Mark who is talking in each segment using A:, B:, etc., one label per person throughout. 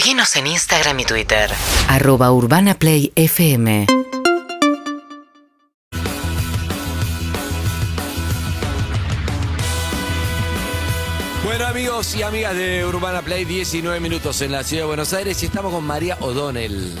A: Seguinos en Instagram y Twitter.
B: arroba urbanaplayfm
C: Bueno amigos y amigas de Urbana Play, 19 minutos en la ciudad de Buenos Aires y estamos con María O'Donnell.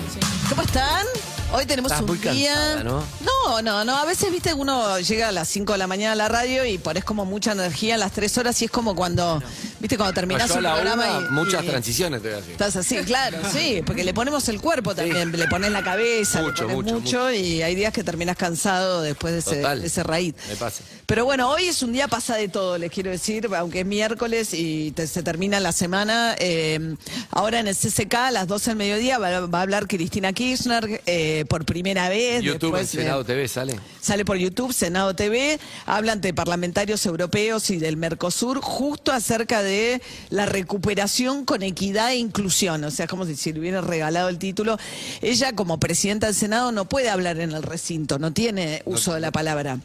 D: ¿Cómo están? Hoy tenemos
C: Estás
D: un
C: muy
D: día.
C: cansada, ¿no?
D: no, no, no. A veces, viste, uno llega a las 5 de la mañana a la radio y pones como mucha energía en las 3 horas y es como cuando, viste, cuando terminás un programa
C: una,
D: y.
C: muchas
D: y-
C: transiciones te voy a decir.
D: Estás así, claro, sí, porque le ponemos el cuerpo también, le pones la cabeza,
C: Mucho,
D: le pones
C: mucho,
D: mucho, y hay días que terminas cansado después de ese,
C: Total.
D: de ese raíz.
C: Me pasa.
D: Pero bueno, hoy es un día pasa de todo, les quiero decir, aunque es miércoles y te- se termina la semana. eh, ahora en el CCK a las 12 del mediodía va, va a hablar Cristina Kirchner eh, por primera vez.
C: YouTube, en
D: después de-
C: Senado TV sale.
D: Sale por YouTube, Senado TV, hablan de parlamentarios europeos y del Mercosur justo acerca de la recuperación con equidad e inclusión. O sea, es como si le hubiera regalado el título. Ella, como presidenta del Senado, no puede hablar en el recinto, no tiene uso de la palabra.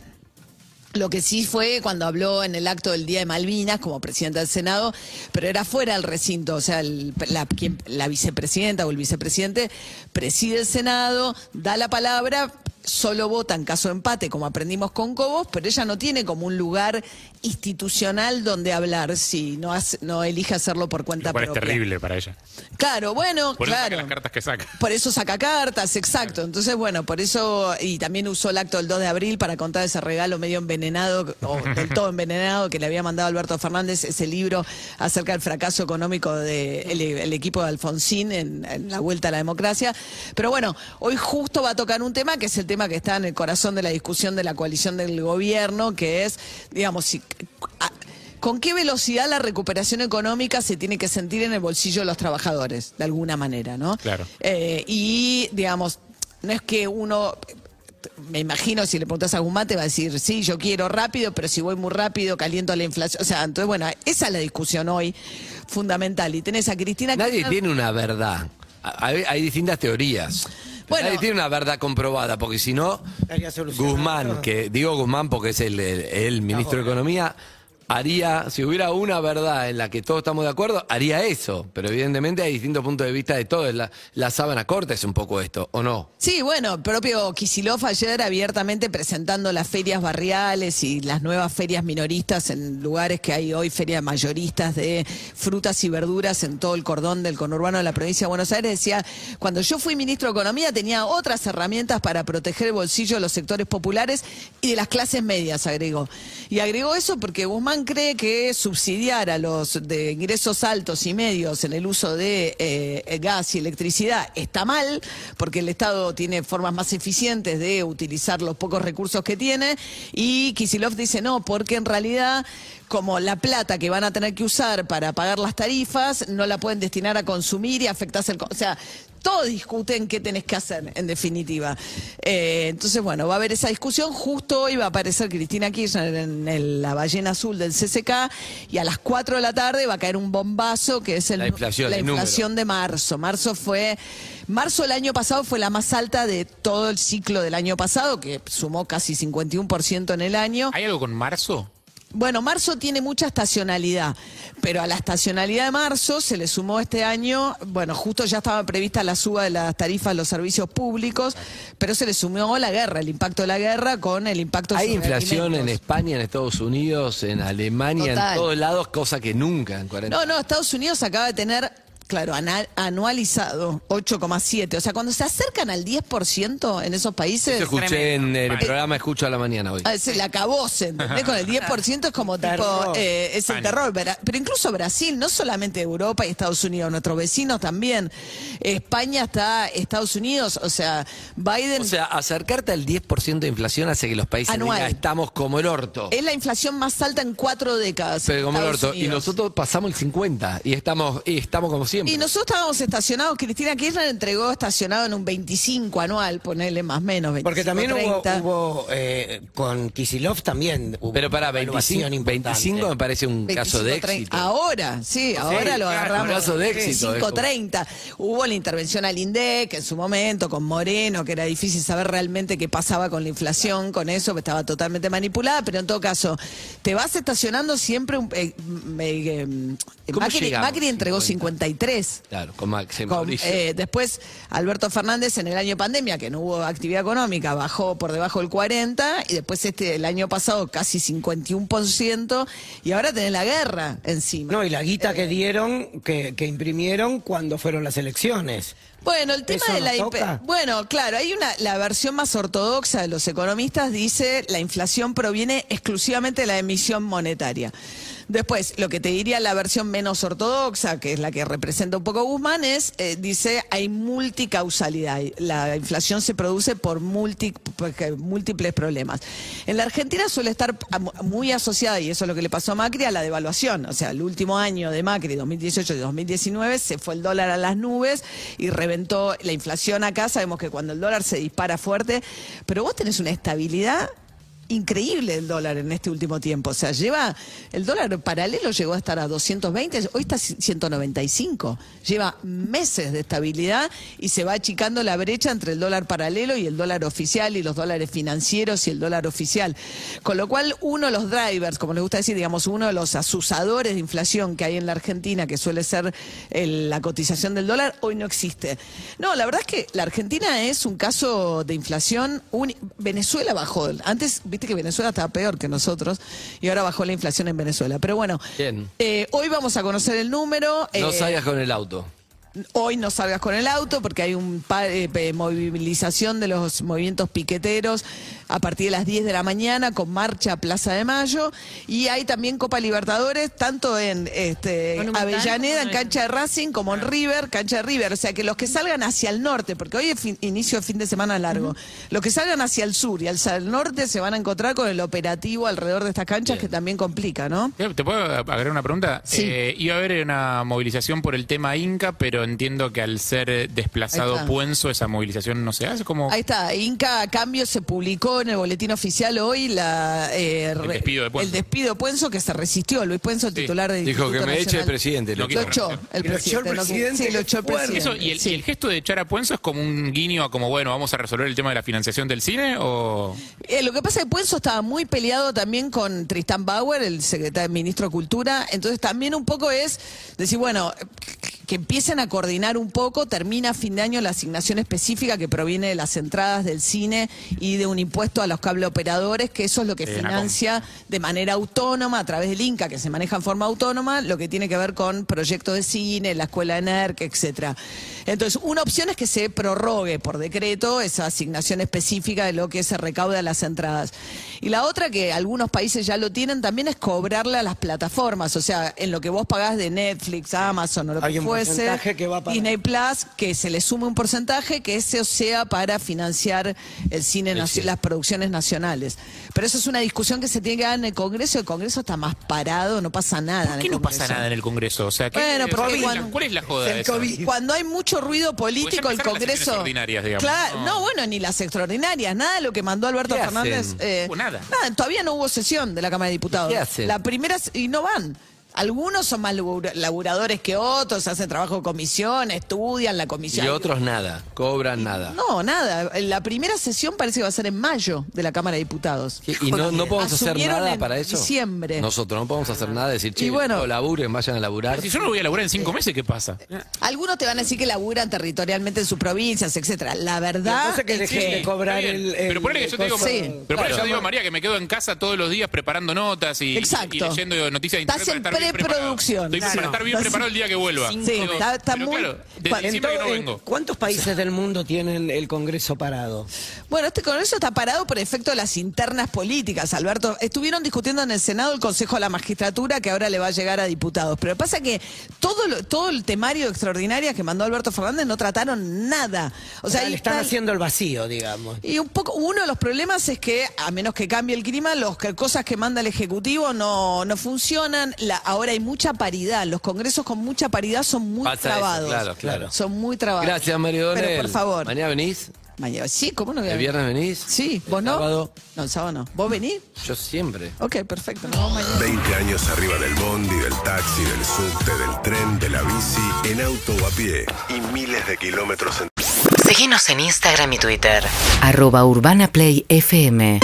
D: Lo que sí fue cuando habló en el acto del Día de Malvinas como presidenta del Senado, pero era fuera del recinto, o sea, el- la, quien- la vicepresidenta o el vicepresidente preside el Senado, da la palabra, solo vota en caso de empate, como aprendimos con Cobos, pero ella no tiene como un lugar institucional donde hablar si no, hace- no elige hacerlo por cuenta
E: Lo cual es
D: propia.
E: terrible para ella.
D: Claro, bueno,
E: Por eso saca las cartas que saca.
D: Por eso saca cartas, exacto. Entonces, bueno, por eso, y también usó el acto del 2 de abril para contar ese regalo medio envenenado, o del todo envenenado, que le había mandado Alberto Fernández, ese libro acerca del fracaso económico del el equipo de Alfonsín en, en la vuelta a la democracia. Pero bueno, hoy justo va a tocar un tema que es el tema que está en el corazón de la discusión de la coalición del gobierno, que es, digamos, si. A- ¿Con qué velocidad la recuperación económica se tiene que sentir en el bolsillo de los trabajadores, de alguna manera, ¿no?
E: Claro.
D: Eh, y, digamos, no es que uno, me imagino, si le preguntas a algún mate, va a decir, sí, yo quiero rápido, pero si voy muy rápido, caliento la inflación. O sea, entonces, bueno, esa es la discusión hoy fundamental. Y tenés a Cristina
C: Nadie
D: Kirchner-
C: tiene una verdad. Hay, hay distintas teorías.
D: Bueno.
C: Nadie tiene una verdad comprobada, porque si no, Guzmán, que digo Guzmán porque es el, el- el ministro de Economía, haría, si hubiera una verdad en la que todos estamos de acuerdo, haría eso. Pero evidentemente hay distintos puntos de vista de todo. La, la sábana corta es un poco esto, ¿o no?
D: Sí, bueno, propio Kisilov ayer abiertamente presentando las ferias barriales y las nuevas ferias minoristas en lugares que hay hoy ferias mayoristas de frutas y verduras en todo el cordón del conurbano de la provincia de Buenos Aires. Decía, cuando yo fui ministro de Economía tenía otras herramientas para proteger el bolsillo de los sectores populares y de las clases medias, agregó. Y agregó eso porque Guzmán cree que subsidiar a los de ingresos altos y medios en el uso de eh, gas y electricidad está mal, porque el Estado tiene formas más eficientes de utilizar los pocos recursos que tiene, y Kisilov dice no, porque en realidad como la plata que van a tener que usar para pagar las tarifas no la pueden destinar a consumir y afectarse el... O sea, todos discuten qué tenés que hacer, en definitiva. Eh, entonces, bueno, va a haber esa discusión. Justo hoy va a aparecer Cristina Kirchner en el- la ballena azul del CCK y a las 4 de la tarde va a caer un bombazo que es el,
C: La inflación,
D: la
C: el
D: inflación de marzo. Marzo fue... Marzo del año pasado fue la más alta de todo el ciclo del año pasado, que sumó casi 51% en el año.
E: ¿Hay algo con marzo?
D: Bueno, marzo tiene mucha estacionalidad, pero a la estacionalidad de marzo se le sumó este año, bueno, justo ya estaba prevista la suba de las tarifas de los servicios públicos, pero se le sumó la guerra, el impacto de la guerra con el impacto
C: Hay
D: sobre
C: inflación en. España, en Estados Unidos, en Alemania,
D: Total.
C: en todos lados, cosa que nunca en 40
D: No, no, Estados Unidos acaba de tener, claro, anualizado 8,7, o sea, cuando se acercan al 10% en esos países...
C: Eso escuché en el programa Escucho a la Mañana hoy.
D: Ah, Se la acabó, ¿se ¿entendés? Con el 10% es como tipo,
F: Terror.
D: eh, es el
E: Pánico.
D: terror. Bra- Pero incluso Brasil, no solamente Europa y Estados Unidos, nuestros vecinos también. España está, Estados Unidos, o sea, Biden
C: O sea, acercarte al 10% de inflación hace que los países
D: Anual.
C: digan, estamos como el orto.
D: es la inflación más alta en cuatro décadas. en
C: Pero como el
D: Estados
C: orto. Y
D: Unidos.
C: nosotros pasamos el 50 y estamos, y estamos como siempre.
D: Y nosotros estábamos estacionados, Cristina Kirchner entregó estacionado en un 25 anual, ponele más o menos, 25,
F: Porque también hubo,
D: 30.
F: hubo, eh, con Kisilov también hubo
C: Pero para
F: una evaluación
C: 25,
F: importante.
C: 25 me parece un caso de
D: 25, 30.
C: éxito.
D: Ahora, sí, ahora lo
C: claro,
D: agarramos.
C: un caso de éxito,
D: 5.30. Hubo la intervención al INDEC en su momento con Moreno, que era difícil saber realmente qué pasaba con la inflación, con eso, que estaba totalmente manipulada, pero en todo caso, te vas estacionando siempre. un- eh, eh,
C: ¿Cómo
D: Macri? Macri entregó
C: 50?
D: 3.
C: Claro, con Max
D: Con-
C: Mauricio.
D: eh, después, Alberto Fernández en el año pandemia, que no hubo actividad económica, bajó por debajo del 40, y después este el año pasado casi 51%, y ahora tenés la guerra encima.
F: No, y la guita
D: Eh.
F: que dieron, que, que imprimieron cuando fueron las elecciones.
D: Bueno, el tema
F: ¿Eso
D: de la
F: toca?
D: Bueno, claro, hay una la versión más ortodoxa de los economistas dice la inflación proviene exclusivamente de la emisión monetaria. Después, lo que te diría la versión menos ortodoxa, que es la que representa un poco Guzmán, es, eh, dice, hay multicausalidad. La inflación se produce por múltiples problemas. En la Argentina suele estar muy asociada, y eso es lo que le pasó a Macri, a la devaluación. O sea, el último año de Macri, 2018 y 2019, se fue el dólar a las nubes y reventó la inflación acá. Sabemos que cuando el dólar se dispara fuerte, pero vos tenés una estabilidad increíble el dólar en este último tiempo. O sea, lleva, el dólar paralelo llegó a estar a 220, hoy está 195. Lleva meses de estabilidad y se va achicando la brecha entre el dólar paralelo y el dólar oficial y los dólares financieros y el dólar oficial. Con lo cual, uno de los drivers, como les gusta decir, digamos, uno de los asusadores de inflación que hay en la Argentina, que suele ser el- la cotización del dólar, hoy no existe. No, la verdad es que la Argentina es un caso de inflación. Venezuela bajó. Antes, viste que Venezuela estaba peor que nosotros y ahora bajó la inflación en Venezuela. Pero bueno, eh, hoy vamos a conocer el número.
C: no
D: eh,
C: salgas con el auto.
D: Hoy no salgas con el auto porque hay un eh, movilización de los movimientos piqueteros a partir de las 10 de la mañana con marcha a Plaza de Mayo y hay también Copa Libertadores tanto en este, Avellaneda, en- cancha de Racing, como en River, cancha de River. O sea que los que salgan hacia el norte, porque hoy es fin- inicio de fin de semana largo, los que salgan hacia el sur y hacia el norte se van a encontrar con el operativo alrededor de estas canchas que también complica, ¿no?
G: ¿Te puedo agregar una pregunta?
D: Sí.
G: Eh, iba a haber una movilización por el tema Inca, pero entiendo que al ser eh, desplazado. Puenzo, esa movilización no se hace. como
D: Ahí está, Inca a cambio se publicó en el boletín oficial hoy la, eh,
G: El despido de Puenzo.
D: el despido de Puenzo que se resistió. Luis Puenzo, titular de
C: Dijo que me eche el presidente. Lo
D: Lo echó el
F: Y lo echó el
D: presidente. sí, lo echó el presidente.
G: Eso, y, el,
D: sí.
G: y el gesto de echar a Puenzo es como un guiño a como, bueno, vamos a resolver el tema de la financiación del cine o...
D: Eh, lo que pasa es que Puenzo estaba muy peleado también con Tristán Bauer, el secretario ministro de Cultura. Entonces también un poco es decir, bueno, que empiecen a coordinar un poco. Termina a fin de año la asignación específica que proviene de las entradas del cine y de un impuesto a los cable operadores, que eso es lo que financia de manera autónoma a través del Inca, que se maneja en forma autónoma, lo que tiene que ver con proyectos de cine, la escuela de NERC, etcétera. Entonces, una opción es que se prorrogue por decreto esa asignación específica de lo que se recauda de las entradas. Y la otra, que algunos países ya lo tienen, también es cobrarle a las plataformas, o sea, en lo que vos pagás de Netflix, Amazon o lo que
F: un
D: fuese,
F: porcentaje que va para-
D: Disney Plus, que se le sume un porcentaje, que ese sea para financiar el cine,
C: El cine.
D: las producciones nacionales. Pero eso es una discusión que se tiene que dar en el Congreso. El Congreso está más parado, no pasa nada.
G: ¿Por
D: en
G: qué
D: el
G: no pasa
D: Congreso.
G: nada en el Congreso? O sea, ¿qué-
D: Bueno, porque
G: ¿cuál, es la,
D: cuando-
G: cuál es la joda de
F: El
G: eso?
D: Cuando hay mucho ruido político,
G: Pues
D: el
G: las
D: Congreso.
G: digamos.
D: Claro,
G: No.
D: no. bueno, ni las extraordinarias, nada de lo que mandó Alberto
C: ¿Qué
D: Fernández.
C: hacen?
D: eh,
G: No hubo nada.
D: Todavía no hubo sesión de la Cámara de Diputados.
C: ¿Qué hacen?
D: La primera, y no van. Algunos son más labura- laburadores que otros, hacen trabajo de comisión, estudian la comisión.
C: Y otros nada, cobran nada.
D: No, nada. La primera sesión parece que va a ser en mayo de la Cámara de Diputados.
C: ¿Y no, no podemos hacer nada
D: en
C: para eso?
D: diciembre.
C: Nosotros no podemos hacer nada, decir, che,
D: Y bueno-
C: no laburen, vayan a laburar.
G: Si yo no voy a laburar en cinco meses, ¿qué pasa?
D: Algunos te van a decir que laburan territorialmente en sus provincias, etcétera. La verdad
F: que
D: es
F: dejen
D: que
F: de cobrar el, el-
G: Pero ponele que yo te digo,
D: Sí,
G: pero que yo
D: claro.
G: digo, María, que me quedo en casa todos los días preparando notas y,
D: Exacto.
G: y leyendo noticias de internet para estar bien preparado.
D: Preproducción.
G: Estoy
D: Claro.
G: para estar bien preparado el día que vuelva.
D: Sí,
G: Digo,
D: está- está
G: pero
D: muy-
G: claro,
F: En todo-
G: no
F: en-
G: vengo.
F: ¿Cuántos países del mundo tienen el Congreso parado?
D: Bueno, este Congreso está parado por efecto de las internas políticas, Alberto. Estuvieron discutiendo en el Senado el Consejo de la Magistratura que ahora le va a llegar a diputados. Pero pasa que todo, lo- todo el temario extraordinario que mandó Alberto Fernández no trataron nada. O sea,
F: le están
D: está
F: haciendo el vacío, digamos.
D: Y un poco, uno de los problemas es que, a menos que cambie el clima, los que, cosas que manda el Ejecutivo no, no funcionan. La- ahora hay mucha paridad. Los congresos con mucha paridad son muy
C: Pasa eso,
D: trabados.
C: claro, claro.
D: Son muy trabados.
C: Gracias, Mario Donel.
D: Pero por favor.
C: ¿Mañana venís?
D: Mañana, sí, ¿cómo no voy a
C: ¿El viernes venís?
D: Sí,
C: ¿El
D: ¿vos no?
C: sábado?
D: No, el sábado no. ¿Vos venís?
C: Yo siempre.
D: Ok, perfecto. Nos vemos mañana.
H: 20 años arriba del bondi, del taxi, del subte, del tren, de la bici, en auto o a pie. Y miles de kilómetros en
A: Seguinos en Instagram y Twitter.
B: arroba urbanaplayfm